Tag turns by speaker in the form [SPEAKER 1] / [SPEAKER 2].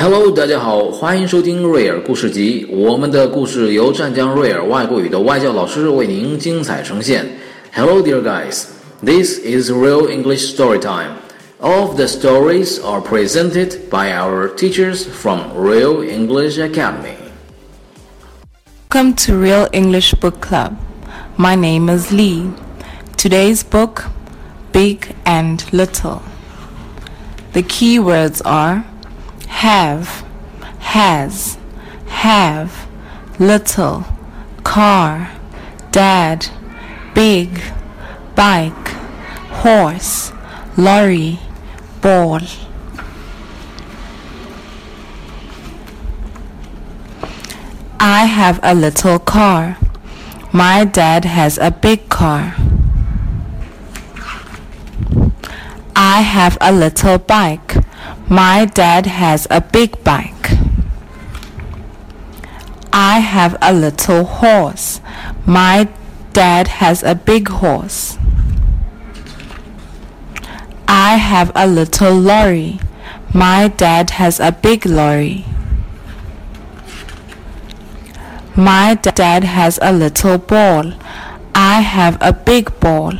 [SPEAKER 1] Hello，大家好，欢迎收听瑞尔故事集。我们的故事由湛江瑞尔外国语的外教老师为您精彩呈现。Hello, dear guys. This is Real English Story Time. All of the stories are presented by our teachers from Real English Academy.
[SPEAKER 2] Welcome to Real English Book Club. My name is Lee. Today's book, Big and Little. The key words are have, has, have, little, car, dad, big, bike, horse, lorry, ball. I have a little car. My dad has a big car. I have a little bike. My dad has a big bike. I have a little horse. My dad has a big horse. I have a little lorry. My dad has a big lorry. My dad has a little ball. I have a big ball.